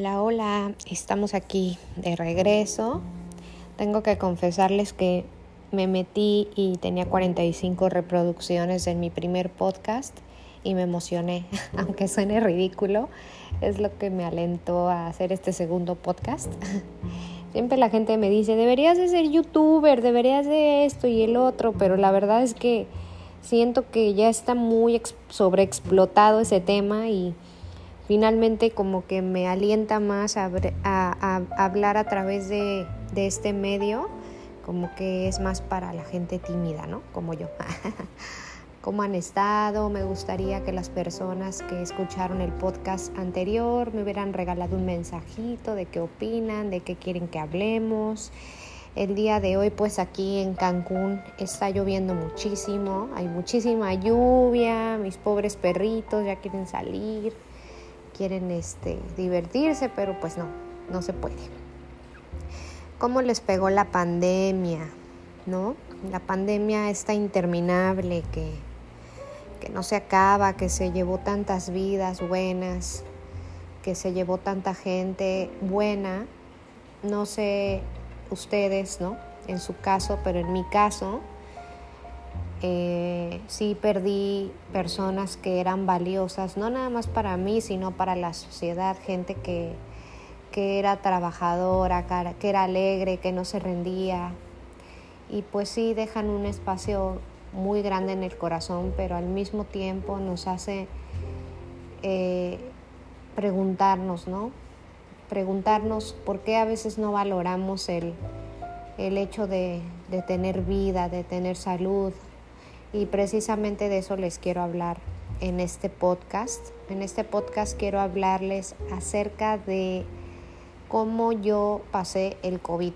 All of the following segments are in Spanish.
Hola, hola, estamos aquí de regreso. Tengo que confesarles que me metí y tenía 45 reproducciones en mi primer podcast y me emocioné, aunque suene ridículo, es lo que me alentó a hacer este segundo podcast. Siempre la gente me dice, deberías de ser youtuber, deberías de esto y el otro, pero la verdad es que siento que ya está muy sobreexplotado ese tema y finalmente como que me alienta más a, hablar a través de, de, este medio, como que es más para la gente tímida, ¿no? Como yo. ¿Cómo han estado? Me gustaría que las personas que escucharon el podcast anterior me hubieran regalado un mensajito de qué opinan, de qué quieren que hablemos. El día de hoy pues aquí en Cancún está lloviendo muchísimo, hay muchísima lluvia, mis pobres perritos ya quieren salir quieren este, divertirse, pero pues no, no se puede. ¿Cómo les pegó la pandemia? ¿No? La pandemia está interminable que, que no se acaba, que se llevó tantas vidas buenas, que se llevó tanta gente buena. No sé ustedes, ¿no? En su caso, pero en mi caso, eh, sí perdí personas que eran valiosas, no nada más para mí, sino para la sociedad, gente que, que era trabajadora, que era alegre, que no se rendía. Y pues sí dejan un espacio muy grande en el corazón, pero al mismo tiempo nos hace eh, preguntarnos, ¿no? Preguntarnos por qué a veces no valoramos el, el hecho de, de tener vida, de tener salud, y precisamente de eso les quiero hablar en este podcast. En este podcast quiero hablarles acerca de cómo yo pasé el COVID.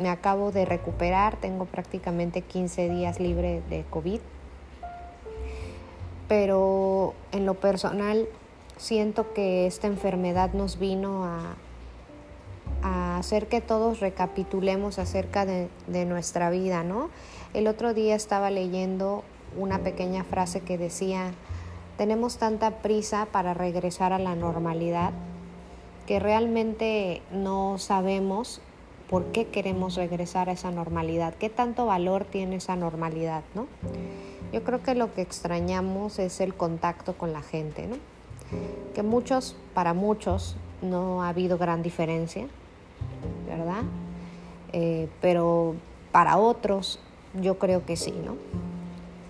Me acabo de recuperar, tengo prácticamente 15 días libre de COVID, pero en lo personal siento que esta enfermedad nos vino a, a hacer que todos recapitulemos acerca de, de nuestra vida, ¿no? El otro día estaba leyendo una pequeña frase que decía, tenemos tanta prisa para regresar a la normalidad que realmente no sabemos por qué queremos regresar a esa normalidad, qué tanto valor tiene esa normalidad, ¿no? Yo creo que lo que extrañamos es el contacto con la gente, ¿no? Que muchos, para muchos, no ha habido gran diferencia, ¿verdad? Eh, pero para otros yo creo que sí, ¿no?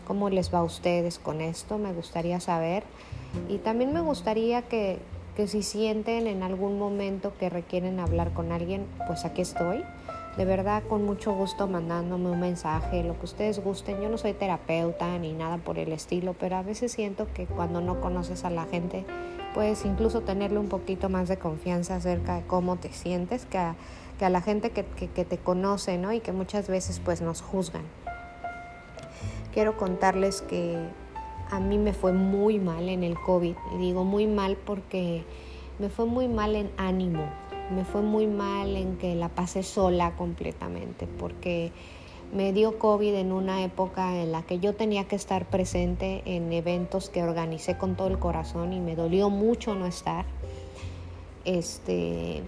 ¿Cómo les va a ustedes con esto? Me gustaría saber. Y también me gustaría que, que si sienten en algún momento que requieren hablar con alguien, pues aquí estoy. De verdad, con mucho gusto mandándome un mensaje, lo que ustedes gusten. Yo no soy terapeuta ni nada por el estilo, pero a veces siento que cuando no conoces a la gente, puedes incluso tenerle un poquito más de confianza acerca de cómo te sientes que a, que a la gente que, te conoce, ¿no? Y que muchas veces pues nos juzgan. Quiero contarles que a mí me fue muy mal en el COVID. Y digo muy mal porque me fue muy mal en ánimo. Me fue muy mal en que la pasé sola completamente. Porque me dio COVID en una época en la que yo tenía que estar presente en eventos que organicé con todo el corazón y me dolió mucho no estar. Este,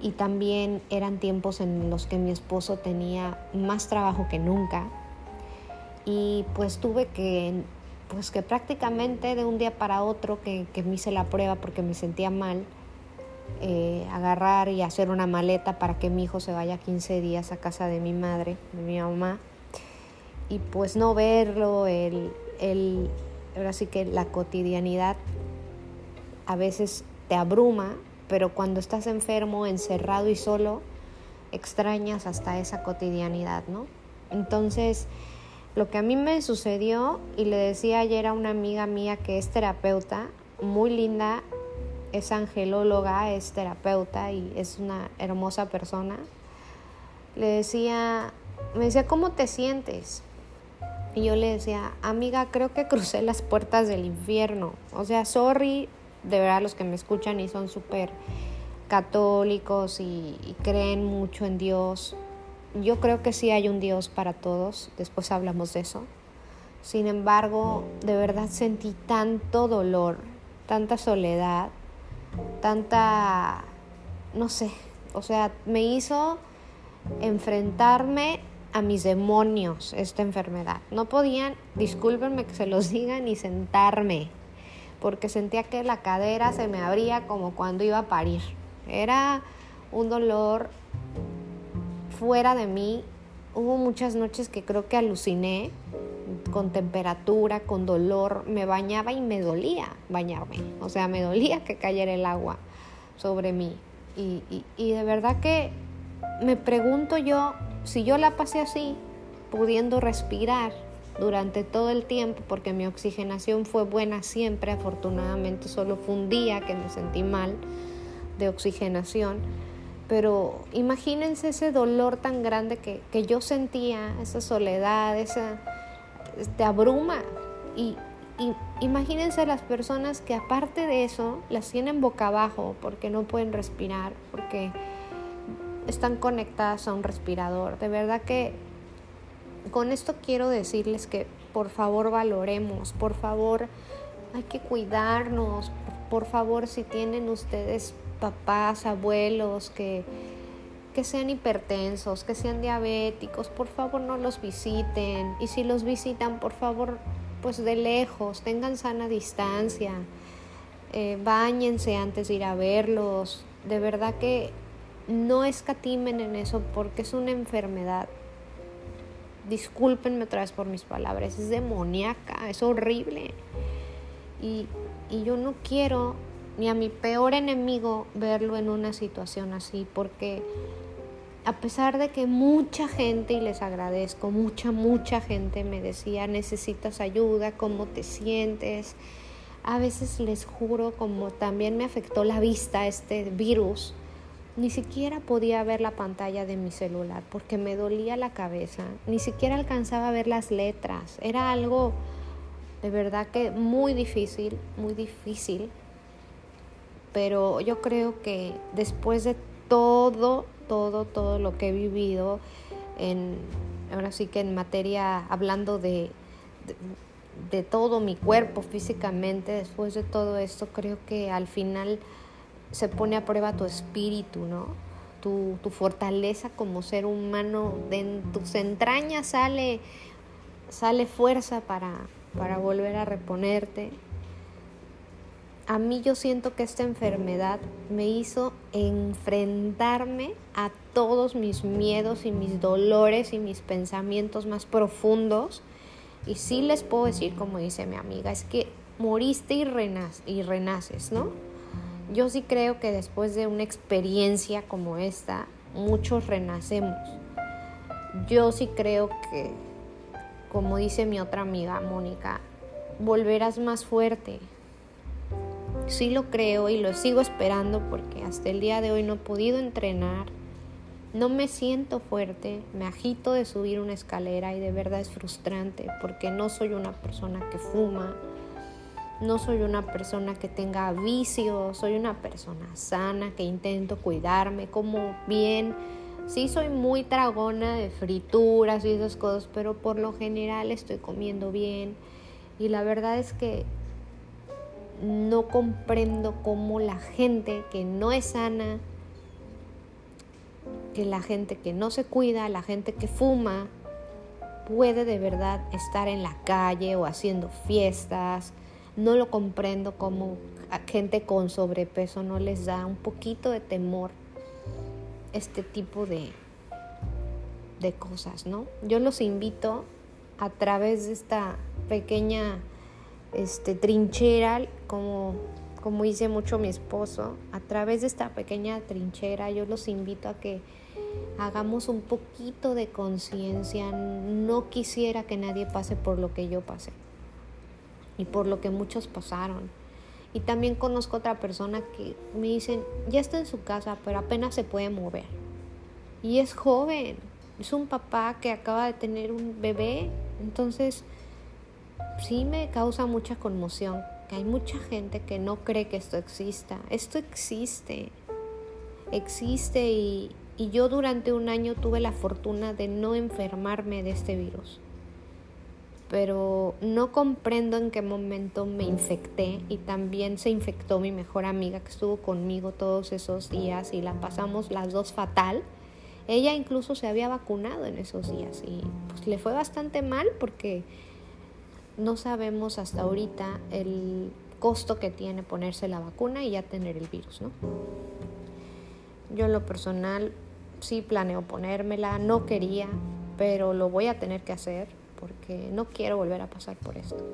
y también eran tiempos en los que mi esposo tenía más trabajo que nunca y pues tuve que pues que prácticamente de un día para otro que, me hice la prueba porque me sentía mal eh, agarrar y hacer una maleta para que mi hijo se vaya 15 días a casa de mi madre, de mi mamá y pues no verlo, el, el, ahora sí que la cotidianidad a veces te abruma pero cuando estás enfermo, encerrado y solo, extrañas hasta esa cotidianidad, ¿no? Entonces, lo que a mí me sucedió, y le decía ayer a una amiga mía que es terapeuta, muy linda, es angelóloga, es terapeuta y es una hermosa persona, le decía, me decía, ¿cómo te sientes? Y yo le decía, amiga, creo que crucé las puertas del infierno. O sea, sorry, de verdad los que me escuchan y son súper católicos y, creen mucho en Dios, yo creo que sí hay un Dios para todos, después hablamos de eso. Sin embargo, de verdad sentí tanto dolor, tanta soledad, tanta, no sé, o sea, me hizo enfrentarme a mis demonios esta enfermedad. No podían, discúlpenme que se los diga, ni sentarme, porque sentía que la cadera se me abría como cuando iba a parir. Era un dolor fuera de mí. Hubo muchas noches que creo que aluciné con temperatura, con dolor. Me bañaba y me dolía bañarme. O sea, me dolía que cayera el agua sobre mí. Y, y de verdad que me pregunto yo si yo la pasé así, pudiendo respirar durante todo el tiempo, porque mi oxigenación fue buena siempre, afortunadamente solo fue un día que me sentí mal de oxigenación, pero imagínense ese dolor tan grande que, que yo sentía, esa soledad, esa te abruma y, y imagínense las personas que aparte de eso las tienen boca abajo porque no pueden respirar, porque están conectadas a un respirador. De verdad que con esto quiero decirles que por favor valoremos, por favor hay que cuidarnos, por favor si tienen ustedes papás, abuelos que, que sean hipertensos, que sean diabéticos, por favor no los visiten y si los visitan por favor pues de lejos, tengan sana distancia, eh, bañense antes de ir a verlos, de verdad que no escatimen en eso porque es una enfermedad. Discúlpenme otra vez por mis palabras, es demoníaca, es horrible. Y, y yo no quiero ni a mi peor enemigo verlo en una situación así, porque a pesar de que mucha gente, y les agradezco, mucha, mucha gente me decía, necesitas ayuda, cómo te sientes, a veces les juro, como también me afectó la vista este virus, ni siquiera podía ver la pantalla de mi celular porque me dolía la cabeza, ni siquiera alcanzaba a ver las letras. Era algo de verdad que muy difícil, muy difícil. Pero yo creo que después de todo, todo, todo lo que he vivido, en, ahora sí que en materia, hablando de, de, todo mi cuerpo físicamente, después de todo esto, creo que al final se pone a prueba tu espíritu, ¿no? Tu, tu fortaleza como ser humano, de tus entrañas sale, sale fuerza para, para volver a reponerte. A mí yo siento que esta enfermedad me hizo enfrentarme a todos mis miedos y mis dolores y mis pensamientos más profundos. Y sí les puedo decir, como dice mi amiga, es que moriste y, renaces, y renaces, ¿no? Yo sí creo que después de una experiencia como esta, muchos renacemos. Yo sí creo que, como dice mi otra amiga Mónica, volverás más fuerte. Sí lo creo y lo sigo esperando porque hasta el día de hoy no he podido entrenar. No me siento fuerte, me agito de subir una escalera y de verdad es frustrante porque no soy una persona que fuma, no soy una persona que tenga vicios, soy una persona sana, que intento cuidarme, como bien. Sí soy muy tragona de frituras y esas cosas, pero por lo general estoy comiendo bien. Y la verdad es que no comprendo cómo la gente que no es sana, que la gente que no se cuida, la gente que fuma, puede de verdad estar en la calle o haciendo fiestas no lo comprendo como a gente con sobrepeso no les da un poquito de temor este tipo de, de cosas, ¿no? Yo los invito a través de esta pequeña este, trinchera, como, como dice mucho mi esposo, a través de esta pequeña trinchera yo los invito a que hagamos un poquito de conciencia. No quisiera que nadie pase por lo que yo pasé y por lo que muchos pasaron. Y también conozco otra persona que me dicen, ya está en su casa, pero apenas se puede mover. Y es joven, es un papá que acaba de tener un bebé. Entonces, sí me causa mucha conmoción que hay mucha gente que no cree que esto exista. Esto existe, existe y, y yo durante un año tuve la fortuna de no enfermarme de este virus pero no comprendo en qué momento me infecté y también se infectó mi mejor amiga que estuvo conmigo todos esos días y la pasamos las dos fatal. Ella incluso se había vacunado en esos días y pues le fue bastante mal porque no sabemos hasta ahorita el costo que tiene ponerse la vacuna y ya tener el virus, ¿no? Yo en lo personal sí planeo ponérmela, no quería, pero lo voy a tener que hacer porque no quiero volver a pasar por esto.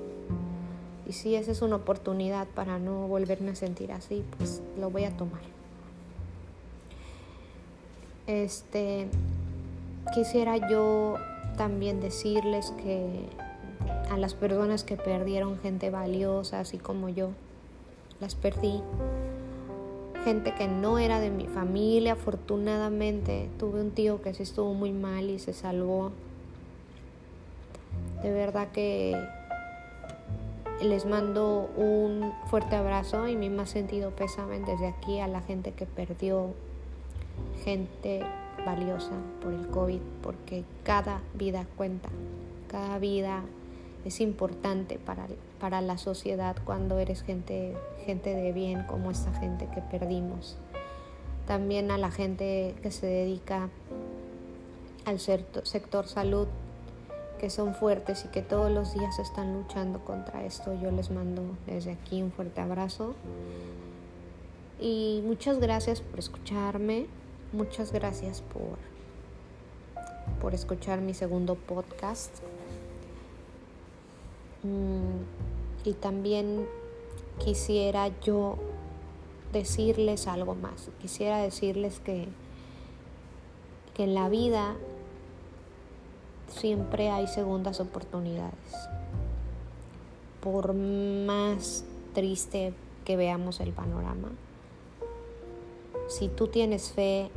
Y si esa es una oportunidad para no volverme a sentir así, pues lo voy a tomar. Este quisiera yo también decirles que a las personas que perdieron gente valiosa, así como yo, las perdí. Gente que no era de mi familia, afortunadamente tuve un tío que sí estuvo muy mal y se salvó. De verdad que les mando un fuerte abrazo y mi más sentido pésame desde aquí a la gente que perdió gente valiosa por el COVID, porque cada vida cuenta, cada vida es importante para, para la sociedad cuando eres gente, gente de bien como esta gente que perdimos. También a la gente que se dedica al sector salud que son fuertes y que todos los días están luchando contra esto. Yo les mando desde aquí un fuerte abrazo. Y muchas gracias por escucharme. Muchas gracias por, por escuchar mi segundo podcast. Mm, y también quisiera yo decirles algo más. Quisiera decirles que, que en la vida siempre hay segundas oportunidades. Por más triste que veamos el panorama, si tú tienes fe,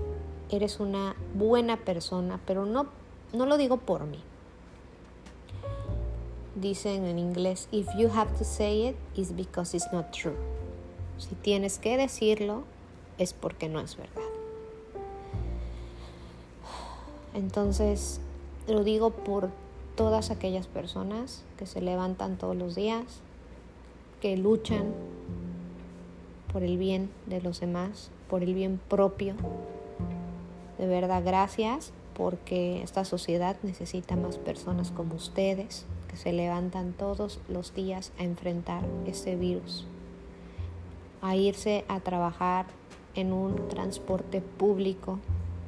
eres una buena persona, pero no, no lo digo por mí. Dicen en inglés, if you have to say it, it's because it's not true. Si tienes que decirlo, es porque no es verdad. Entonces, lo digo por todas aquellas personas que se levantan todos los días, que luchan por el bien de los demás, por el bien propio. De verdad, gracias porque esta sociedad necesita más personas como ustedes se levantan todos los días a enfrentar este virus, a irse a trabajar en un transporte público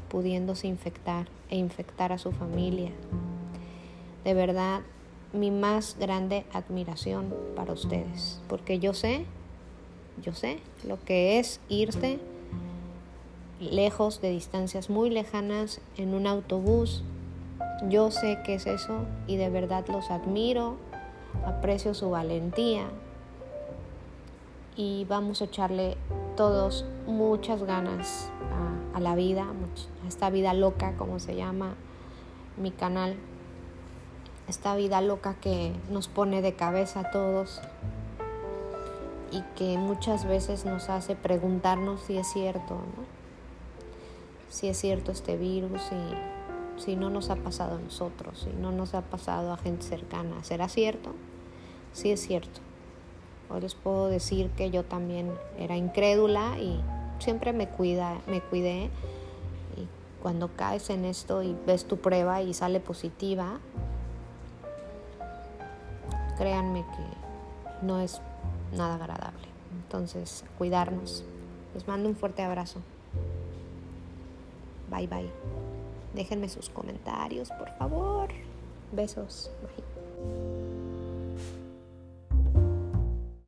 pudiéndose infectar e infectar a su familia. De verdad, mi más grande admiración para ustedes, porque yo sé, yo sé lo que es irse lejos de distancias muy lejanas en un autobús. Yo sé qué es eso y de verdad los admiro, aprecio su valentía y vamos a echarle todos muchas ganas a, la vida, a esta vida loca, como se llama mi canal, esta vida loca que nos pone de cabeza a todos y que muchas veces nos hace preguntarnos si es cierto, si es cierto este virus y si no nos ha pasado a nosotros, si no nos ha pasado a gente cercana. ¿Será cierto? Sí es cierto. Hoy les puedo decir que yo también era incrédula y siempre me cuida, me cuidé. Y cuando caes en esto y ves tu prueba y sale positiva, créanme que no es nada agradable. Entonces, cuidarnos. Les mando un fuerte abrazo. Bye bye. Déjenme sus comentarios, por favor. Besos.